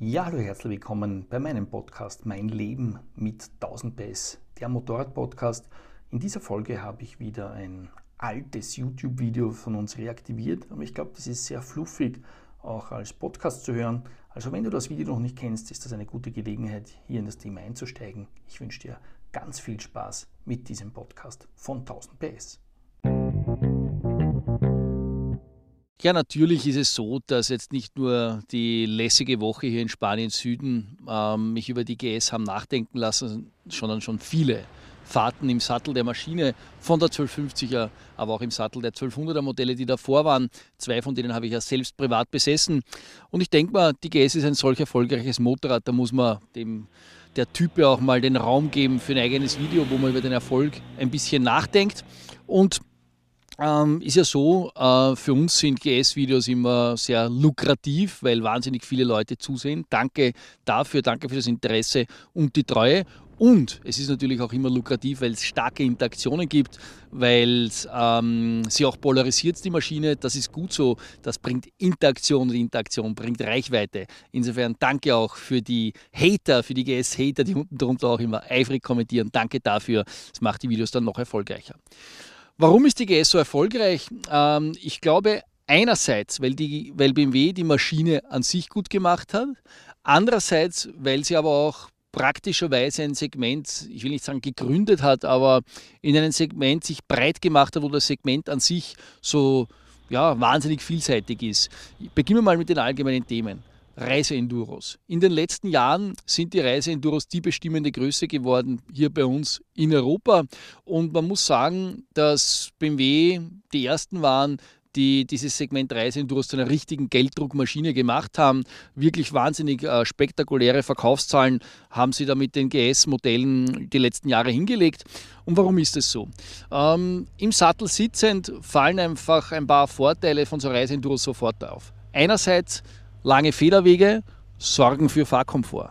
Ja, hallo, herzlich willkommen bei meinem Podcast Mein Leben mit 1000 PS, der Motorrad-Podcast. In dieser Folge habe ich wieder ein altes YouTube-Video von uns reaktiviert, aber ich glaube, das ist sehr fluffig auch als Podcast zu hören. Also wenn du das Video noch nicht kennst, ist das eine gute Gelegenheit, hier in das Thema einzusteigen. Ich wünsche dir ganz viel Spaß mit diesem Podcast von 1000 PS. Ja, natürlich ist es so, dass jetzt nicht nur die lässige Woche hier in Spanien Süden ähm, mich über die GS haben nachdenken lassen, sondern schon viele Fahrten im Sattel der Maschine von der 1250er, aber auch im Sattel der 1200er Modelle, die davor waren. Zwei von denen habe ich ja selbst privat besessen. Und ich denke mal, die GS ist ein solch erfolgreiches Motorrad, da muss man dem der Type auch mal den Raum geben für ein eigenes Video, wo man über den Erfolg ein bisschen nachdenkt. Und ähm, ist ja so, äh, für uns sind GS-Videos immer sehr lukrativ, weil wahnsinnig viele Leute zusehen. Danke dafür, danke für das Interesse und die Treue. Und es ist natürlich auch immer lukrativ, weil es starke Interaktionen gibt, weil ähm, sie auch polarisiert, die Maschine. Das ist gut so. Das bringt Interaktion und Interaktion bringt Reichweite. Insofern danke auch für die Hater, für die GS-Hater, die unten drunter auch immer eifrig kommentieren. Danke dafür. Das macht die Videos dann noch erfolgreicher. Warum ist die GS so erfolgreich? Ähm, ich glaube, einerseits, weil, die, weil BMW die Maschine an sich gut gemacht hat, andererseits, weil sie aber auch praktischerweise ein Segment, ich will nicht sagen gegründet hat, aber in einem Segment sich breit gemacht hat, wo das Segment an sich so ja, wahnsinnig vielseitig ist. Beginnen wir mal mit den allgemeinen Themen. Reiseenduros. In den letzten Jahren sind die Reiseenduros die bestimmende Größe geworden hier bei uns in Europa. Und man muss sagen, dass BMW die ersten waren, die dieses Segment Reiseenduros zu einer richtigen Gelddruckmaschine gemacht haben. Wirklich wahnsinnig äh, spektakuläre Verkaufszahlen haben sie da mit den GS-Modellen die letzten Jahre hingelegt. Und warum ist es so? Ähm, Im Sattel sitzend fallen einfach ein paar Vorteile von so Reiseenduros sofort auf. Einerseits Lange Federwege sorgen für Fahrkomfort.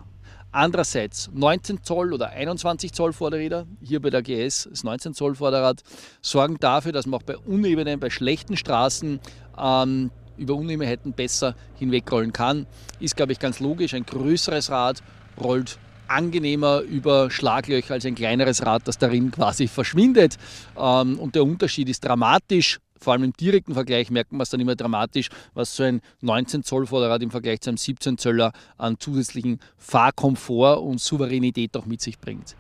Andererseits 19 Zoll oder 21 Zoll Vorderräder, hier bei der GS das 19 Zoll Vorderrad, sorgen dafür, dass man auch bei unebenen, bei schlechten Straßen ähm, über Unebenheiten besser hinwegrollen kann. Ist, glaube ich, ganz logisch. Ein größeres Rad rollt angenehmer über Schlaglöcher als ein kleineres Rad, das darin quasi verschwindet. Ähm, und der Unterschied ist dramatisch vor allem im direkten Vergleich merkt man es dann immer dramatisch, was so ein 19 Zoll Vorderrad im Vergleich zu einem 17 Zöller an zusätzlichen Fahrkomfort und Souveränität auch mit sich bringt.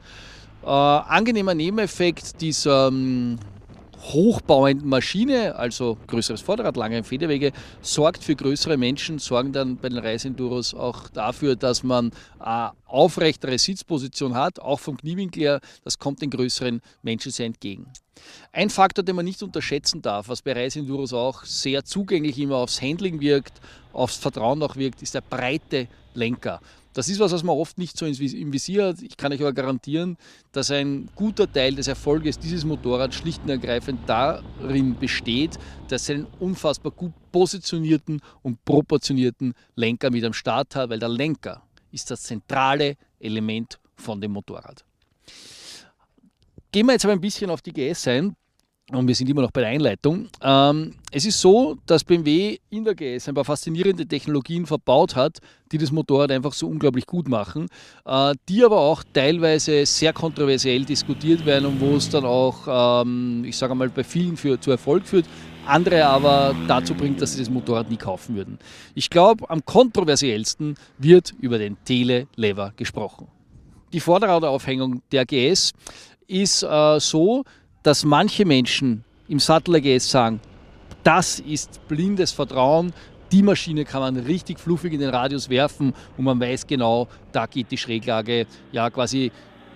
Äh, angenehmer Nebeneffekt dieser ähm, hochbauenden Maschine, also größeres Vorderrad, lange Federwege, sorgt für größere Menschen, sorgen dann bei den Reisenduros auch dafür, dass man eine aufrechtere Sitzposition hat, auch vom Kniewinkel her, das kommt den größeren Menschen sehr entgegen. Ein Faktor, den man nicht unterschätzen darf, was bei Reisenduros auch sehr zugänglich immer aufs Handling wirkt, aufs Vertrauen auch wirkt, ist der breite Lenker. Das ist was, was man oft nicht so im Visier hat. Ich kann euch aber garantieren, dass ein guter Teil des Erfolges dieses Motorrads schlicht und ergreifend darin besteht, dass es einen unfassbar gut positionierten und proportionierten Lenker mit am Start hat, weil der Lenker ist das zentrale Element von dem Motorrad. Gehen wir jetzt aber ein bisschen auf die GS ein und wir sind immer noch bei der Einleitung. Ähm, es ist so, dass BMW in der GS ein paar faszinierende Technologien verbaut hat, die das Motorrad einfach so unglaublich gut machen, äh, die aber auch teilweise sehr kontroversiell diskutiert werden und wo es dann auch, ähm, ich sage mal, bei vielen für, zu Erfolg führt, andere aber dazu bringt, dass sie das Motorrad nie kaufen würden. Ich glaube, am kontroversiellsten wird über den Telelever gesprochen. Die Vorderradaufhängung der GS ist äh, so, dass manche Menschen im Sattel AGS sagen, das ist blindes Vertrauen, die Maschine kann man richtig fluffig in den Radius werfen und man weiß genau, da geht die Schräglage ja quasi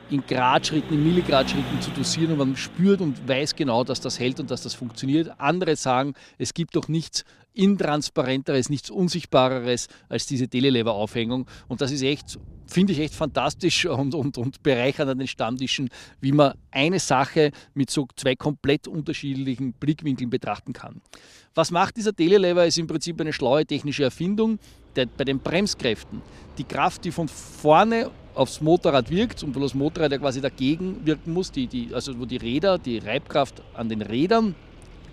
in Gradschritten, in Milligradschritten zu dosieren und man spürt und weiß genau, dass das hält und dass das funktioniert. Andere sagen, es gibt doch nichts intransparenteres, nichts Unsichtbareres als diese Telelever-Aufhängung. Und das ist echt, finde ich echt fantastisch und, und, und bereichernd an den Stammtischen, wie man eine Sache mit so zwei komplett unterschiedlichen Blickwinkeln betrachten kann. Was macht dieser Telelever? Ist im Prinzip eine schlaue technische Erfindung der, bei den Bremskräften. Die Kraft, die von vorne aufs Motorrad wirkt und wo das Motorrad ja quasi dagegen wirken muss, die, die, also wo die Räder, die Reibkraft an den Rädern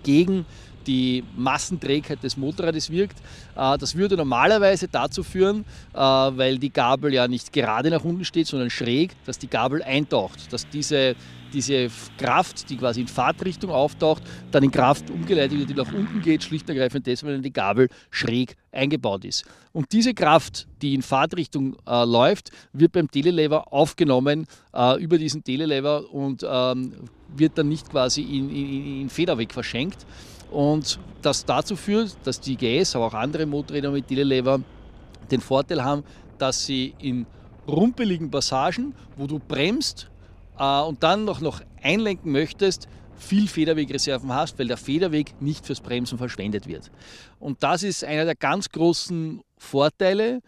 gegen die Massenträgheit des Motorrades wirkt. Äh, das würde normalerweise dazu führen, äh, weil die Gabel ja nicht gerade nach unten steht, sondern schräg, dass die Gabel eintaucht, dass diese diese Kraft, die quasi in Fahrtrichtung auftaucht, dann in Kraft umgeleitet wird, die nach unten geht, schlicht und ergreifend deswegen, weil die Gabel schräg eingebaut ist. Und diese Kraft, die in Fahrtrichtung äh, läuft, wird beim Telelever aufgenommen äh, über diesen Telelever und ähm, wird dann nicht quasi in, in, in Federweg verschenkt. Und das dazu führt, dass die GS, aber auch andere Motorräder mit Telelever den Vorteil haben, dass sie in rumpeligen Passagen, wo du bremst äh, und dann noch, noch einlenken möchtest, viel Federwegreserven hast, weil der Federweg nicht fürs Bremsen verschwendet wird. Und das ist einer der ganz großen Vorteile,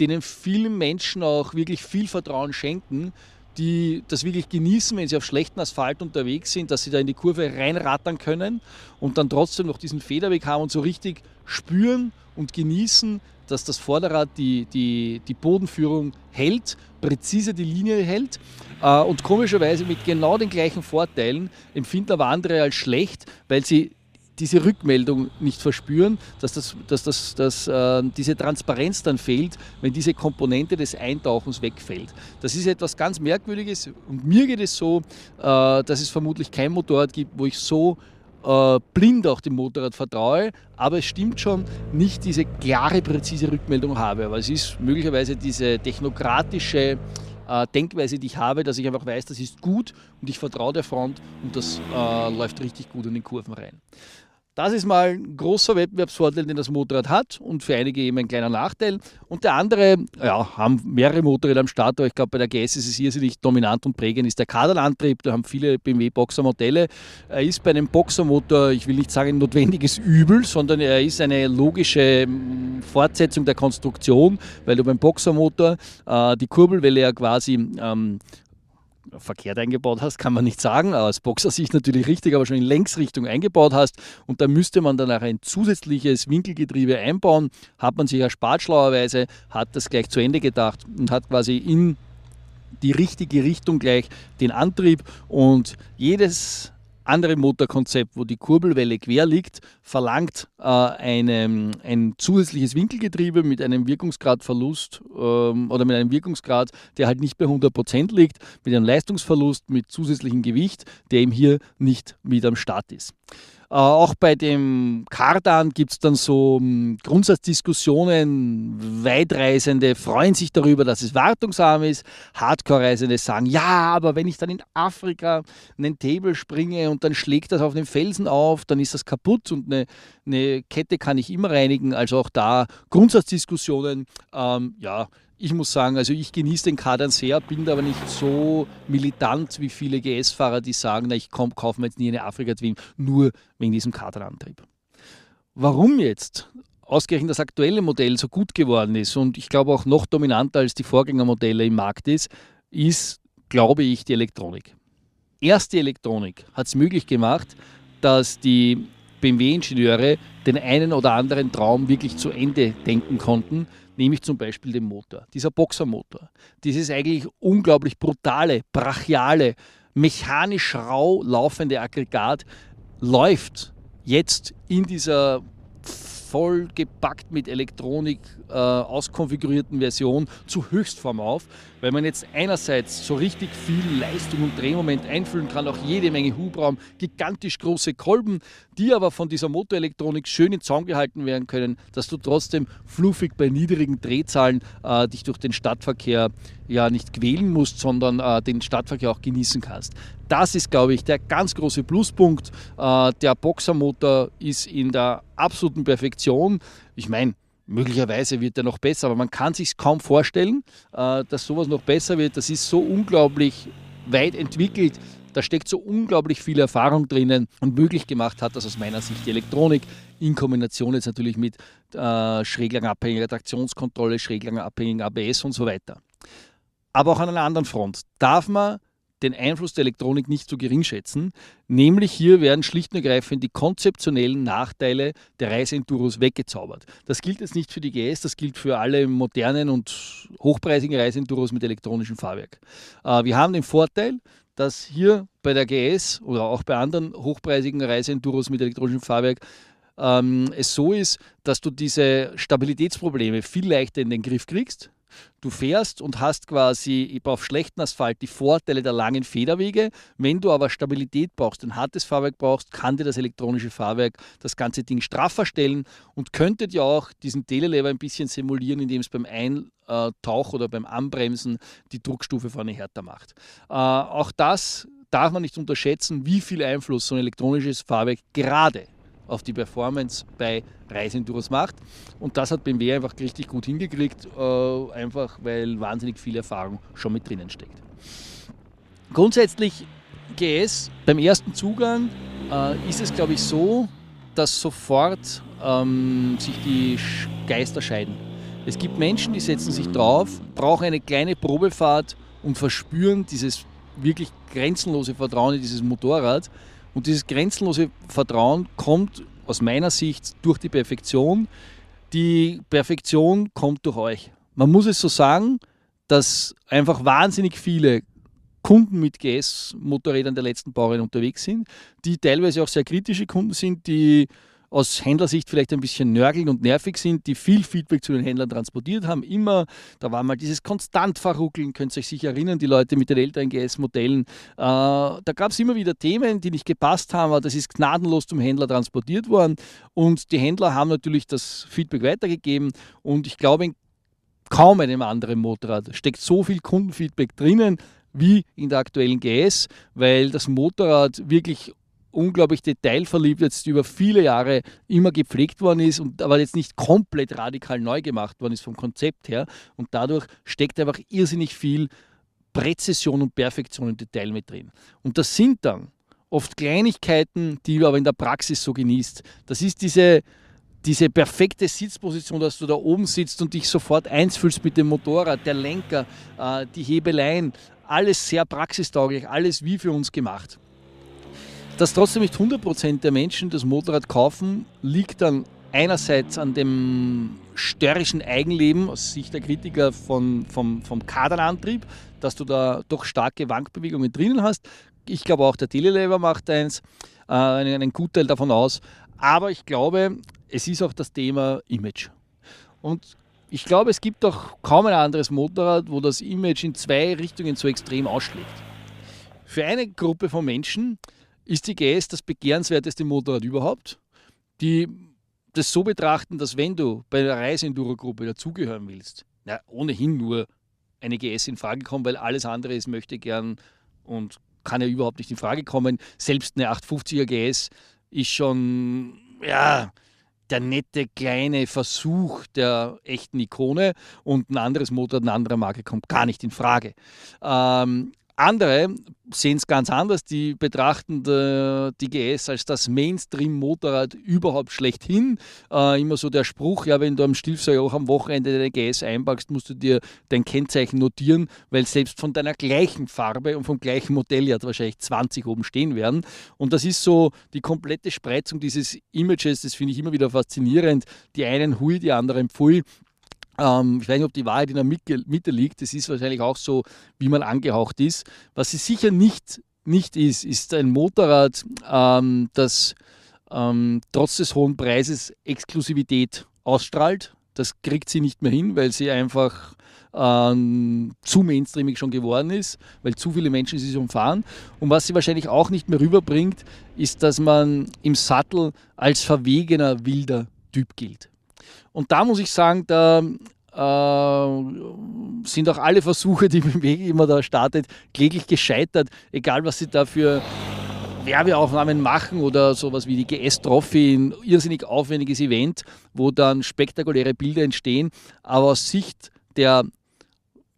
denen vielen Menschen auch wirklich viel Vertrauen schenken, die das wirklich genießen, wenn sie auf schlechten Asphalt unterwegs sind, dass sie da in die Kurve reinrattern können und dann trotzdem noch diesen Federweg haben und so richtig spüren und genießen, dass das Vorderrad die, die, die Bodenführung hält, präzise die Linie hält äh, und komischerweise mit genau den gleichen Vorteilen empfinden aber andere als schlecht, weil sie diese Rückmeldung nicht verspüren, dass, das, dass, das, dass äh, diese Transparenz dann fehlt, wenn diese Komponente des Eintauchens wegfällt. Das ist etwas ganz Merkwürdiges und mir geht es so, äh, dass es vermutlich kein Motorrad gibt, wo ich so äh, blind auch dem Motorrad vertraue, aber es stimmt schon, nicht diese klare, präzise Rückmeldung habe. Aber es ist möglicherweise diese technokratische äh, Denkweise, die ich habe, dass ich einfach weiß, das ist gut und ich vertraue der Front und das äh, läuft richtig gut in den Kurven rein. Das ist mal ein großer Wettbewerbsvorteil, den das Motorrad hat und für einige eben ein kleiner Nachteil. Und der andere, ja, haben mehrere Motorräder am Start, aber ich glaube, bei der GS ist es irrsinnig dominant und prägend, ist der Kardanantrieb. Da haben viele BMW Boxer-Modelle. Er ist bei einem Boxermotor, ich will nicht sagen ein notwendiges Übel, sondern er ist eine logische mm, Fortsetzung der Konstruktion, weil du beim Boxermotor äh, die Kurbelwelle ja quasi ähm, verkehrt eingebaut hast, kann man nicht sagen. Aus Boxersicht natürlich richtig, aber schon in Längsrichtung eingebaut hast. Und da müsste man dann auch ein zusätzliches Winkelgetriebe einbauen. Hat man sich erspart schlauerweise, hat das gleich zu Ende gedacht und hat quasi in die richtige Richtung gleich den Antrieb und jedes andere Motorkonzept, wo die Kurbelwelle quer liegt, verlangt äh, eine, ein zusätzliches Winkelgetriebe mit einem Wirkungsgradverlust ähm, oder mit einem Wirkungsgrad, der halt nicht bei 100% liegt, mit einem Leistungsverlust, mit zusätzlichem Gewicht, der eben hier nicht mit am Start ist. Äh, auch bei dem Kardan gibt es dann so um, Grundsatzdiskussionen. Weitreisende freuen sich darüber, dass es wartungsarm ist. Hardcore-Reisende sagen, ja, aber wenn ich dann in Afrika einen Table springe und dann schlägt das auf den Felsen auf, dann ist das kaputt und eine, eine Kette kann ich immer reinigen. Also auch da Grundsatzdiskussionen. Ähm, ja, ich muss sagen, also ich genieße den Kadern sehr, bin aber nicht so militant wie viele GS-Fahrer, die sagen, na, ich komm, kaufe mir jetzt nie eine Afrika-Twin, nur wegen diesem Kaderantrieb. Warum jetzt ausgerechnet das aktuelle Modell so gut geworden ist und ich glaube auch noch dominanter als die Vorgängermodelle im Markt ist, ist, glaube ich, die Elektronik. Erst die Elektronik hat es möglich gemacht, dass die BMW-Ingenieure den einen oder anderen Traum wirklich zu Ende denken konnten, nämlich zum Beispiel den Motor. Dieser Boxermotor, dieses eigentlich unglaublich brutale, brachiale, mechanisch rau laufende Aggregat läuft jetzt in dieser vollgepackt mit Elektronik äh, auskonfigurierten Version zu Höchstform auf, weil man jetzt einerseits so richtig viel Leistung und Drehmoment einfüllen kann, auch jede Menge Hubraum, gigantisch große Kolben, die aber von dieser Motorelektronik schön in Zaum gehalten werden können, dass du trotzdem fluffig bei niedrigen Drehzahlen äh, dich durch den Stadtverkehr ja nicht quälen musst, sondern äh, den Stadtverkehr auch genießen kannst. Das ist, glaube ich, der ganz große Pluspunkt. Äh, der Boxermotor ist in der absoluten Perfektion. Ich meine, möglicherweise wird er noch besser, aber man kann sich kaum vorstellen, äh, dass sowas noch besser wird. Das ist so unglaublich weit entwickelt. Da steckt so unglaublich viel Erfahrung drinnen und möglich gemacht hat das aus meiner Sicht die Elektronik in Kombination jetzt natürlich mit äh, schräglangabhängiger Traktionskontrolle, schräglangabhängigen ABS und so weiter. Aber auch an einer anderen Front darf man den Einfluss der Elektronik nicht so gering schätzen. Nämlich hier werden schlicht und ergreifend die konzeptionellen Nachteile der Reiseenduros weggezaubert. Das gilt jetzt nicht für die GS, das gilt für alle modernen und hochpreisigen Reiseenduros mit elektronischem Fahrwerk. Äh, wir haben den Vorteil, dass hier bei der GS oder auch bei anderen hochpreisigen Reiseenduros mit elektronischem Fahrwerk ähm, es so ist, dass du diese Stabilitätsprobleme viel leichter in den Griff kriegst. Du fährst und hast quasi auf schlechten Asphalt die Vorteile der langen Federwege. Wenn du aber Stabilität brauchst, ein hartes Fahrwerk brauchst, kann dir das elektronische Fahrwerk das ganze Ding straffer stellen und könnte dir auch diesen Telelever ein bisschen simulieren, indem es beim Eintauch oder beim Anbremsen die Druckstufe vorne härter macht. Äh, auch das darf man nicht unterschätzen, wie viel Einfluss so ein elektronisches Fahrwerk gerade auf die Performance bei Reisenduros macht. Und das hat BMW einfach richtig gut hingekriegt, äh, einfach weil wahnsinnig viel Erfahrung schon mit drinnen steckt. Grundsätzlich GS beim ersten Zugang äh, ist es, glaube ich, so, dass sofort ähm, sich die Geister scheiden. Es gibt Menschen, die setzen sich drauf, brauchen eine kleine Probefahrt und verspüren dieses wirklich grenzenlose Vertrauen in dieses Motorrad. Und dieses grenzenlose Vertrauen kommt aus meiner Sicht durch die Perfektion. Die Perfektion kommt durch euch. Man muss es so sagen, dass einfach wahnsinnig viele Kunden mit GS-Motorrädern der letzten Baureihen unterwegs sind, die teilweise auch sehr kritische Kunden sind, die aus Händlersicht vielleicht ein bisschen nörgeln und nervig sind, die viel Feedback zu den Händlern transportiert haben. Immer, da war mal dieses konstant verruckeln, könnt ihr euch sicher erinnern, die Leute mit den älteren GS-Modellen. Äh, da gab es immer wieder Themen, die nicht gepasst haben, aber das ist gnadenlos zum Händler transportiert worden. Und die Händler haben natürlich das Feedback weitergegeben. Und ich glaube, in kaum einem anderen Motorrad steckt so viel Kundenfeedback drinnen wie in der aktuellen GS, weil das Motorrad wirklich unglaublich detailverliebt jetzt über viele Jahre immer gepflegt worden ist und aber jetzt nicht komplett radikal neu gemacht worden ist vom Konzept her. Und dadurch steckt einfach irrsinnig viel Präzision und Perfektion im Detail mit drin. Und das sind dann oft Kleinigkeiten, die du aber in der Praxis so genießt. Das ist diese, diese perfekte Sitzposition, dass du da oben sitzt und dich sofort eins fühlst mit dem Motorrad, der Lenker, äh, die Hebeleien, alles sehr praxistauglich, alles wie für uns gemacht. Dass trotzdem nicht 100% der Menschen das Motorrad kaufen, liegt dann einerseits an dem störrischen Eigenleben aus Sicht der Kritiker von, vom, vom Kardanantrieb, dass du da doch starke Wankbewegungen drinnen hast. Ich glaube auch der Telelever macht eins, äh, einen, einen Gutteil davon aus. Aber ich glaube, es ist auch das Thema Image. Und ich glaube, es gibt auch kaum ein anderes Motorrad, wo das Image in zwei Richtungen so extrem ausschlägt. Für eine Gruppe von Menschen ist die GS das begehrenswerteste Motorrad überhaupt, die das so betrachten, dass wenn du bei der Reise-Enduro-Gruppe dazugehören willst, na, ohnehin nur eine GS in Frage kommt, weil alles andere ist möchte gern und kann ja überhaupt nicht in Frage kommen. Selbst eine 850er GS ist schon, ja, der nette kleine Versuch der echten Ikone und ein anderes Motorrad, eine andere Marke kommt gar nicht in Frage. Ähm, andere sehen es ganz anders. Die betrachten die GS als das Mainstream-Motorrad überhaupt schlechthin. Äh, immer so der Spruch, ja, wenn du am Stilfser auch am Wochenende deine GS einpackst, musst du dir dein Kennzeichen notieren, weil selbst von deiner gleichen Farbe und vom gleichen Modell ja wahrscheinlich 20 oben stehen werden. Und das ist so die komplette Spreizung dieses Images, das finde ich immer wieder faszinierend. Die einen hui, die anderen pfui. Ähm, ich weiß nicht, ob die Wahrheit in der Mitte liegt. Das ist wahrscheinlich auch so, wie man angehaucht ist. Was sie sicher nicht, nicht ist, ist ein Motorrad, ähm, das ähm, trotz des hohen Preises Exklusivität ausstrahlt. Das kriegt sie nicht mehr hin, weil sie einfach ähm, zu mainstreamig schon geworden ist, weil zu viele Menschen sie umfahren. Und was sie wahrscheinlich auch nicht mehr rüberbringt, ist, dass man im Sattel als verwegener, wilder Typ gilt. Und da muss ich sagen, da äh, sind auch alle Versuche, die BMW immer da startet, kläglich gescheitert, egal was sie da für Werbeaufnahmen machen oder sowas wie die GS Trophy, ein irrsinnig aufwendiges Event, wo dann spektakuläre Bilder entstehen. Aber aus Sicht der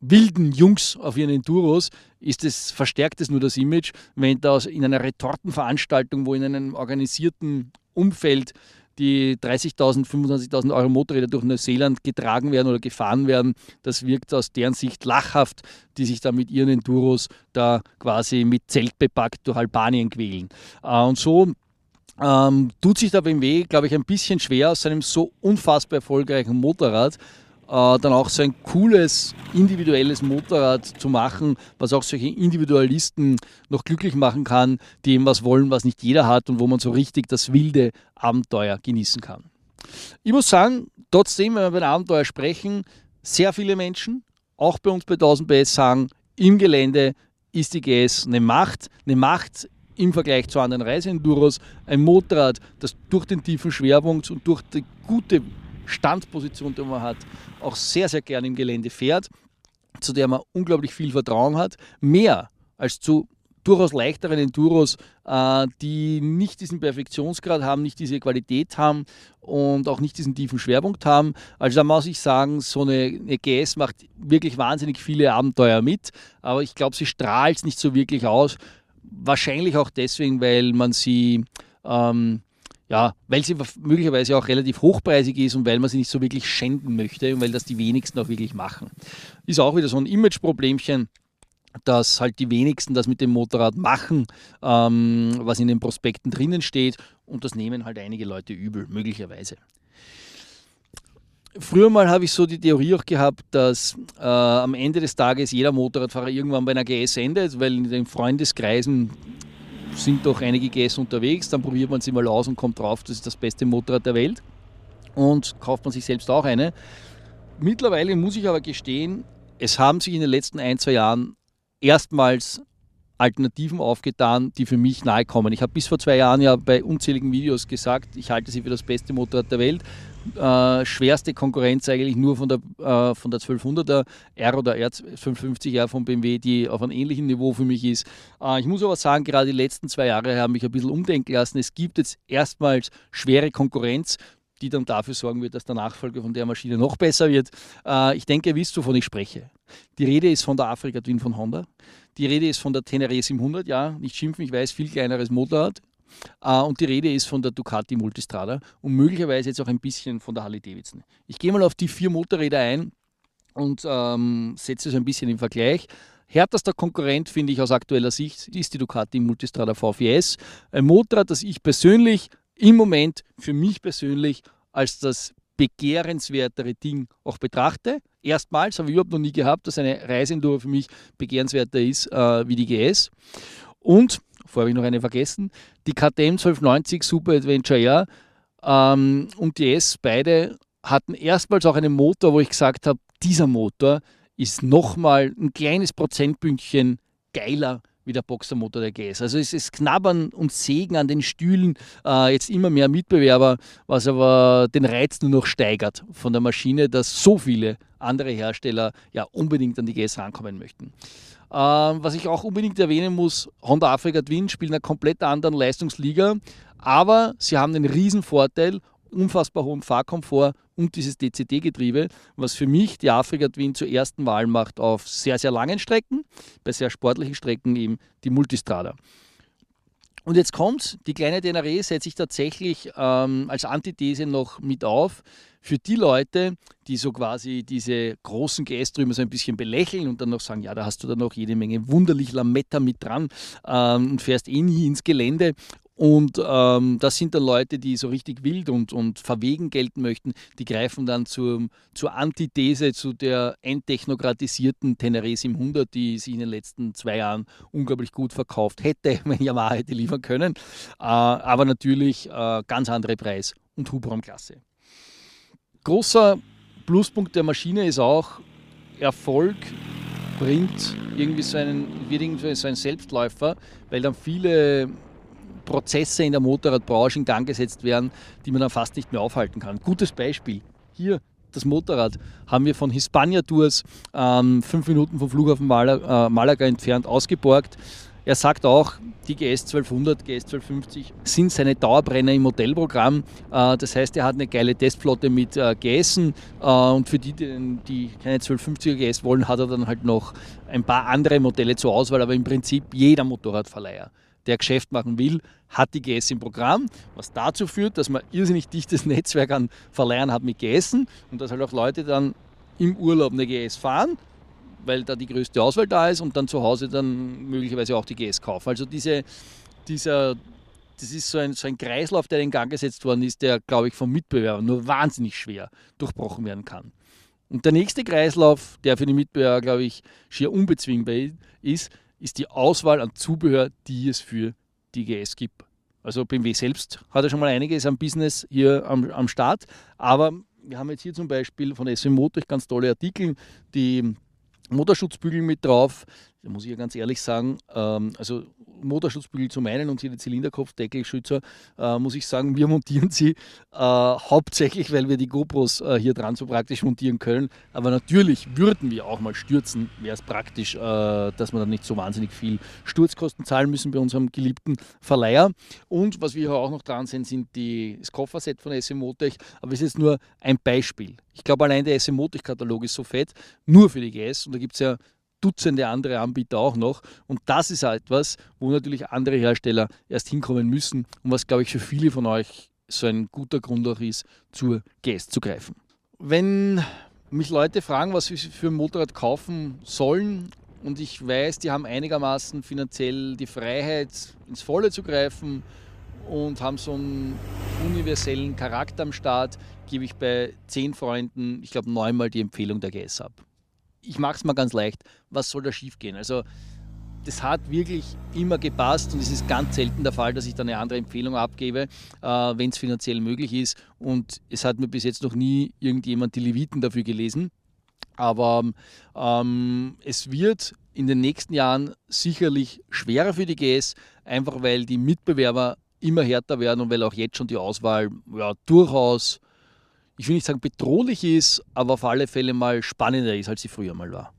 wilden Jungs auf ihren Enduros ist es, verstärkt es nur das Image, wenn da in einer Retortenveranstaltung, wo in einem organisierten Umfeld die 30.000, 25.000 Euro Motorräder durch Neuseeland getragen werden oder gefahren werden. Das wirkt aus deren Sicht lachhaft, die sich da mit ihren Enduros da quasi mit Zelt bepackt durch Albanien quälen. Äh, und so ähm, tut sich der BMW, glaube ich, ein bisschen schwer aus seinem so unfassbar erfolgreichen Motorrad dann auch so ein cooles individuelles Motorrad zu machen, was auch solche Individualisten noch glücklich machen kann, die eben was wollen, was nicht jeder hat und wo man so richtig das wilde Abenteuer genießen kann. Ich muss sagen, trotzdem, wenn wir über ein Abenteuer sprechen, sehr viele Menschen, auch bei uns bei 1000 PS, sagen, im Gelände ist die GS eine Macht, eine Macht im Vergleich zu anderen Reiseenduros, ein Motorrad, das durch den tiefen Schwerpunkt und durch die gute Standposition, die man hat, auch sehr, sehr gerne im Gelände fährt, zu der man unglaublich viel Vertrauen hat, mehr als zu durchaus leichteren Enduros, äh, die nicht diesen Perfektionsgrad haben, nicht diese Qualität haben und auch nicht diesen tiefen Schwerpunkt haben. Also da muss ich sagen, so eine, GS macht wirklich wahnsinnig viele Abenteuer mit, aber ich glaube, sie strahlt nicht so wirklich aus. Wahrscheinlich auch deswegen, weil man sie ähm, ja, weil sie möglicherweise auch relativ hochpreisig ist und weil man sie nicht so wirklich schänden möchte und weil das die wenigsten auch wirklich machen. Ist auch wieder so ein Image-Problemchen dass halt die wenigsten das mit dem Motorrad machen, ähm, was in den Prospekten drinnen steht und das nehmen halt einige Leute übel, möglicherweise. Früher mal habe ich so die Theorie auch gehabt, dass äh, am Ende des Tages jeder Motorradfahrer irgendwann bei einer GS endet, weil in den Freundeskreisen sind doch einige GS unterwegs, dann probiert man sie mal aus und kommt drauf, das ist das beste Motorrad der Welt und kauft man sich selbst auch eine. Mittlerweile muss ich aber gestehen, es haben sich in den letzten ein, zwei Jahren erstmals Alternativen aufgetan, die für mich nahe kommen. Ich habe bis vor zwei Jahren ja bei unzähligen Videos gesagt, ich halte sie für das beste Motorrad der Welt. Äh, schwerste Konkurrenz eigentlich nur von der, äh, von der 1200er R oder R550R von BMW, die auf einem ähnlichen Niveau für mich ist. Äh, ich muss aber sagen, gerade die letzten zwei Jahre haben mich ein bisschen umdenken lassen. Es gibt jetzt erstmals schwere Konkurrenz die dann dafür sorgen wird, dass der Nachfolger von der Maschine noch besser wird. Äh, ich denke, ihr wisst, wovon ich spreche. Die Rede ist von der Afrika Twin von Honda. Die Rede ist von der Tenere 700, ja, nicht schimpfen, ich weiß, viel kleineres Motorrad. Uh, und die Rede ist von der Ducati Multistrada und möglicherweise jetzt auch ein bisschen von der Harley Davidson. Ich gehe mal auf die vier Motorräder ein und ähm, setze es ein bisschen im Vergleich. Härtester Konkurrent, finde ich aus aktueller Sicht, ist die Ducati Multistrada V4S. Ein Motorrad, das ich persönlich im Moment für mich persönlich als das begehrenswertere Ding auch betrachte. Erstmals habe ich überhaupt noch nie gehabt, dass eine Reiseenduro für mich begehrenswerter ist äh, wie die GS. Und, vorher habe ich noch eine vergessen, die KTM 1290 Super Adventure R ähm, und die S, beide hatten erstmals auch einen Motor, wo ich gesagt habe, dieser Motor ist nochmal ein kleines Prozentpünktchen geiler wie der Boxermotor der GS. Also es ist Knabbern und Sägen an den Stühlen, äh, jetzt immer mehr Mitbewerber, was aber den Reiz nur noch steigert von der Maschine, dass so viele andere Hersteller ja unbedingt an die GS rankommen möchten. Ähm, was ich auch unbedingt erwähnen muss, Honda Africa Twin spielt in einer komplett anderen Leistungsliga, aber sie haben einen riesen Vorteil unfassbar hohen Fahrkomfort und dieses DCT-Getriebe, was für mich die Afrika Twin zur ersten Wahl macht auf sehr, sehr langen Strecken, bei sehr sportlichen Strecken eben die Multistrada. Und jetzt kommt, die kleine DNRE setze ich tatsächlich ähm, als Antithese noch mit auf für die Leute, die so quasi diese großen GS-Trümmer so ein bisschen belächeln und dann noch sagen, ja, da hast du dann noch jede Menge wunderlich Lametta mit dran ähm, und fährst eh nie ins Gelände und ähm, das sind dann Leute, die so richtig wild und, und verwegen gelten möchten. Die greifen dann zur, zur Antithese zu der enttechnokratisierten Tenere 700, die sich in den letzten zwei Jahren unglaublich gut verkauft hätte, wenn Yamaha hätte liefern können. Äh, aber natürlich äh, ganz andere Preis- und Hubraumklasse. Großer Pluspunkt der Maschine ist auch, Erfolg bringt irgendwie so einen, wird irgendwie so ein Selbstläufer, weil dann viele Prozesse in der Motorradbranche in Gang gesetzt werden, die man dann fast nicht mehr aufhalten kann. Gutes Beispiel. Hier das Motorrad haben wir von Hispania Tours ähm, fünf Minuten vom Flughafen Malaga, äh, Malaga entfernt ausgeborgt. Er sagt auch, die GS 1200, GS 1250 sind seine Dauerbrenner im Modellprogramm. Äh, das heißt, er hat eine geile Testflotte mit äh, GSen äh, und für die, die keine 1250er GS wollen, hat er dann halt noch ein paar andere Modelle zur Auswahl, aber im Prinzip jeder Motorradverleiher der Geschäft machen will, hat die GS im Programm, was dazu führt, dass man irrsinnig dichtes Netzwerk an Verleihern hat mit GS und dass halt auch Leute dann im Urlaub eine GS fahren, weil da die größte Auswahl da ist und dann zu Hause dann möglicherweise auch die GS kaufen. Also diese, dieser, das ist so ein, so ein Kreislauf, der in Gang gesetzt worden ist, der, glaube ich, vom Mitbewerber nur wahnsinnig schwer durchbrochen werden kann. Und der nächste Kreislauf, der für die Mitbewerber, glaube ich, schier unbezwingbar ist, ist die Auswahl an Zubehör, die es für die GS gibt. Also BMW selbst hat ja schon mal einiges am Business hier am, am Start. Aber wir haben jetzt hier zum Beispiel von SM Motor ganz tolle Artikel, die Motorschutzbügel mit drauf. Da muss ich ja ganz ehrlich sagen, ähm, also Motorschutzbügel zum einen und hier die Zylinderkopfdeckelschützer, äh, muss ich sagen, wir montieren sie äh, hauptsächlich, weil wir die GoPros äh, hier dran so praktisch montieren können. Aber natürlich würden wir auch mal stürzen, wäre es praktisch, äh, dass wir dann nicht so wahnsinnig viel Sturzkosten zahlen müssen bei unserem geliebten Verleiher. Und was wir hier auch noch dran sehen, sind die, das Kofferset von SM Motech. Aber es ist jetzt nur ein Beispiel. Ich glaube, allein der SM Motech-Katalog ist so fett, nur für die GS. Und da gibt es ja Dutzende andere Anbieter auch noch. Und das ist etwas, wo natürlich andere Hersteller erst hinkommen müssen und was, glaube ich, für viele von euch so ein guter Grund auch ist, zur GS zu greifen. Wenn mich Leute fragen, was sie für ein Motorrad kaufen sollen und ich weiß, die haben einigermaßen finanziell die Freiheit, ins Volle zu greifen und haben so einen universellen Charakter am Start, gebe ich bei zehn Freunden, ich glaube, neunmal die Empfehlung der GS ab ich mache es mal ganz leicht, was soll da schief gehen? Also das hat wirklich immer gepasst und es ist ganz selten der Fall, dass ich da eine andere Empfehlung abgebe, äh, wenn es finanziell möglich ist. Und es hat mir bis jetzt noch nie irgendjemand die Leviten dafür gelesen. Aber ähm, es wird in den nächsten Jahren sicherlich schwerer für die GS, einfach weil die Mitbewerber immer härter werden und weil auch jetzt schon die Auswahl ja, durchaus ich will nicht sagen bedrohlich ist, aber auf alle Fälle mal spannender ist, als sie früher mal war.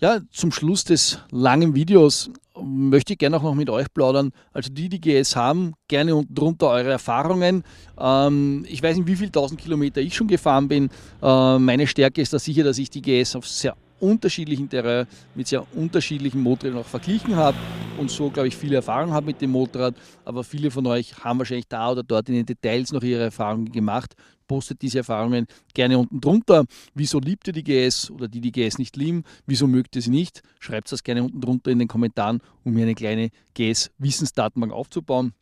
Ja, zum Schluss des langen Videos möchte ich gerne auch noch mit euch plaudern. Also die, die GS haben, gerne unten drunter eure Erfahrungen. Ähm, ich weiß nicht, wie viele tausend Kilometer ich schon gefahren bin. Äh, meine Stärke ist da sicher, dass ich die GS auf sehr unterschiedlichen Terrain mit sehr unterschiedlichen Motorrädern auch verglichen habe und so, glaube ich, viele Erfahrungen habe mit dem Motorrad. Aber viele von euch haben wahrscheinlich da oder dort in den Details noch ihre Erfahrungen gemacht. Postet diese Erfahrungen gerne unten drunter. Wieso liebt ihr die GS oder die die GS nicht lieben? Wieso mögt ihr sie nicht? Schreibt das gerne unten drunter in den Kommentaren, um mir eine kleine GS-Wissensdatenbank aufzubauen.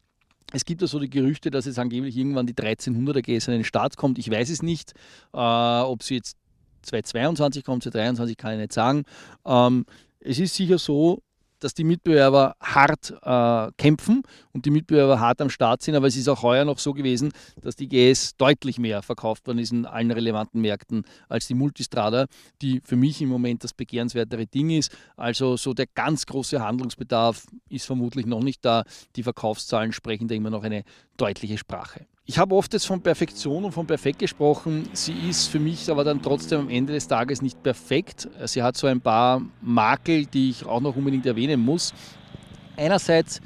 Es gibt ja so die Gerüchte, dass jetzt angeblich irgendwann die 1300er GS an den Start kommt. Ich weiß es nicht, äh, ob sie jetzt 2022 kommt, 2023 kann ich nicht sagen. Ähm, es ist sicher so, dass die Mitbewerber hart äh, kämpfen und die Mitbewerber hart am Start sind, aber es ist auch heuer noch so gewesen, dass die GS deutlich mehr verkauft worden ist in allen relevanten Märkten als die Multistrada, die für mich im Moment das begehrenswertere Ding ist. Also so der ganz große Handlungsbedarf ist vermutlich noch nicht da. Die Verkaufszahlen sprechen da immer noch eine deutliche Sprache. Ich habe oft jetzt von Perfektion und von perfekt gesprochen. Sie ist für mich aber dann trotzdem am Ende des Tages nicht perfekt. Sie hat so ein paar Makel, die ich auch noch unbedingt erwähnen muss. Einerseits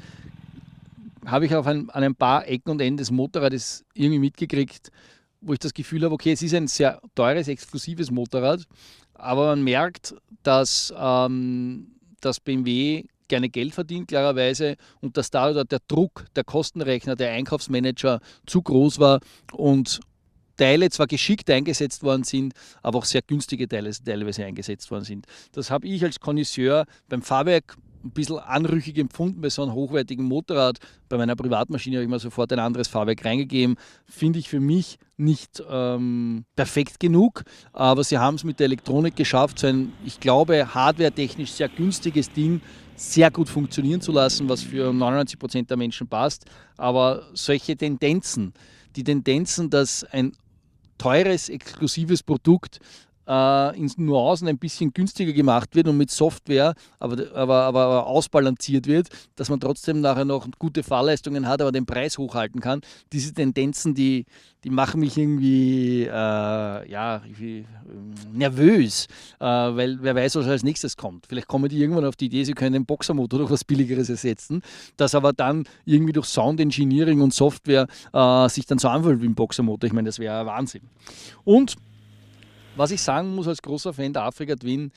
habe ich auf ein, an ein paar Ecken und Enden des Motorrades irgendwie mitgekriegt, wo ich das Gefühl habe, okay, es ist ein sehr teures, exklusives Motorrad, aber man merkt, dass ähm, das BMW gerne Geld verdient, klarerweise, und dass da der Druck, der Kostenrechner, der Einkaufsmanager zu groß war und Teile zwar geschickt eingesetzt worden sind, aber auch sehr günstige Teile teilweise eingesetzt worden sind. Das habe ich als Connoisseur beim Fahrwerk ein bisschen anrüchig empfunden bei so einem hochwertigen Motorrad. Bei meiner Privatmaschine habe ich mir sofort ein anderes Fahrwerk reingegeben. Finde ich für mich nicht ähm, perfekt genug, aber sie haben es mit der Elektronik geschafft, so ein, ich glaube, hardwaretechnisch sehr günstiges Ding sehr gut funktionieren zu lassen, was für 99 Prozent der Menschen passt. Aber solche Tendenzen, die Tendenzen, dass ein teures, exklusives Produkt äh, in Nuancen ein bisschen günstiger gemacht wird und mit Software aber, aber, aber ausbalanciert wird, dass man trotzdem nachher noch gute Fahrleistungen hat, aber den Preis hochhalten kann. Diese Tendenzen, die, die machen mich irgendwie äh, ja, irgendwie, äh, nervös, äh, weil wer weiß, was als nächstes kommt. Vielleicht kommen die irgendwann auf die Idee, sie können den Boxermotor durch was Billigeres ersetzen, das aber dann irgendwie durch Sound Engineering und Software äh, sich dann so anfühlt wie ein Boxermotor. Ich meine, das wäre Wahnsinn. Und was ich sagen muss als großer Fan der Afrika Twin,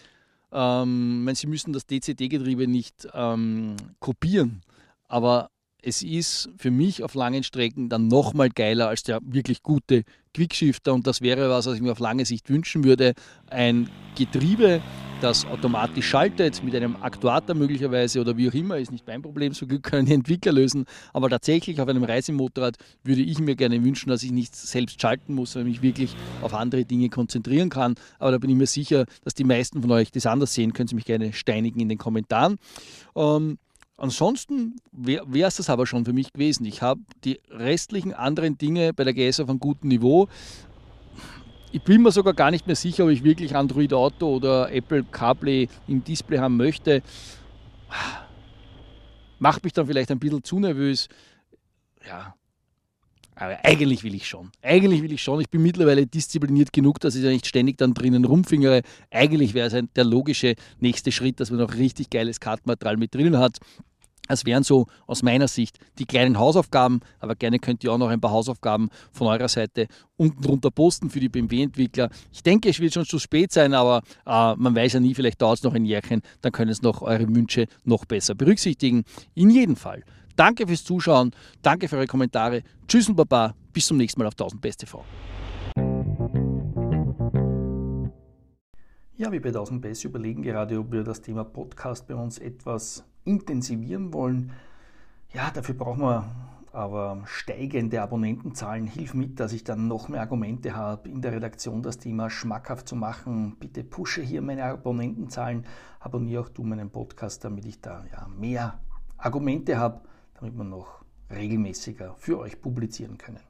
ähm, Sie müssen das DCD-Getriebe nicht ähm, kopieren, aber es ist für mich auf langen Strecken dann nochmal geiler als der wirklich gute Quickshifter und das wäre was, was ich mir auf lange Sicht wünschen würde. Ein Getriebe, das automatisch schaltet, mit einem Aktuator möglicherweise oder wie auch immer, ist nicht mein Problem, so Glück können die Entwickler lösen. Aber tatsächlich auf einem Reisemotorrad würde ich mir gerne wünschen, dass ich nicht selbst schalten muss, sondern mich wirklich auf andere Dinge konzentrieren kann. Aber da bin ich mir sicher, dass die meisten von euch das anders sehen. Können Sie mich gerne steinigen in den Kommentaren. Ähm, Ansonsten wäre es das aber schon für mich gewesen. Ich habe die restlichen anderen Dinge bei der GS auf einem guten Niveau. Ich bin mir sogar gar nicht mehr sicher, ob ich wirklich Android Auto oder Apple CarPlay im Display haben möchte. Macht mich dann vielleicht ein bisschen zu nervös. Ja, aber eigentlich will ich schon. Eigentlich will ich schon. Ich bin mittlerweile diszipliniert genug, dass ich da nicht ständig dann drinnen rumfingere. Eigentlich wäre es der logische nächste Schritt, dass man noch richtig geiles Kartenmaterial mit drinnen hat. Das wären so aus meiner Sicht die kleinen Hausaufgaben, aber gerne könnt ihr auch noch ein paar Hausaufgaben von eurer Seite unten drunter posten für die BMW-Entwickler. Ich denke, es wird schon zu spät sein, aber äh, man weiß ja nie, vielleicht dauert es noch ein Jährchen, dann können es noch eure Wünsche noch besser berücksichtigen. In jedem Fall, danke fürs Zuschauen, danke für eure Kommentare. Tschüss und Baba, bis zum nächsten Mal auf 1000 Best TV. Ja, wir bei 1000 Best überlegen gerade, ob wir das Thema Podcast bei uns etwas intensivieren wollen, ja, dafür brauchen wir aber steigende Abonnentenzahlen. Hilf mit, dass ich dann noch mehr Argumente habe, in der Redaktion das Thema schmackhaft zu machen. Bitte pushe hier meine Abonnentenzahlen. Abonniere auch du meinen Podcast, damit ich da ja, mehr Argumente habe, damit wir noch regelmäßiger für euch publizieren können.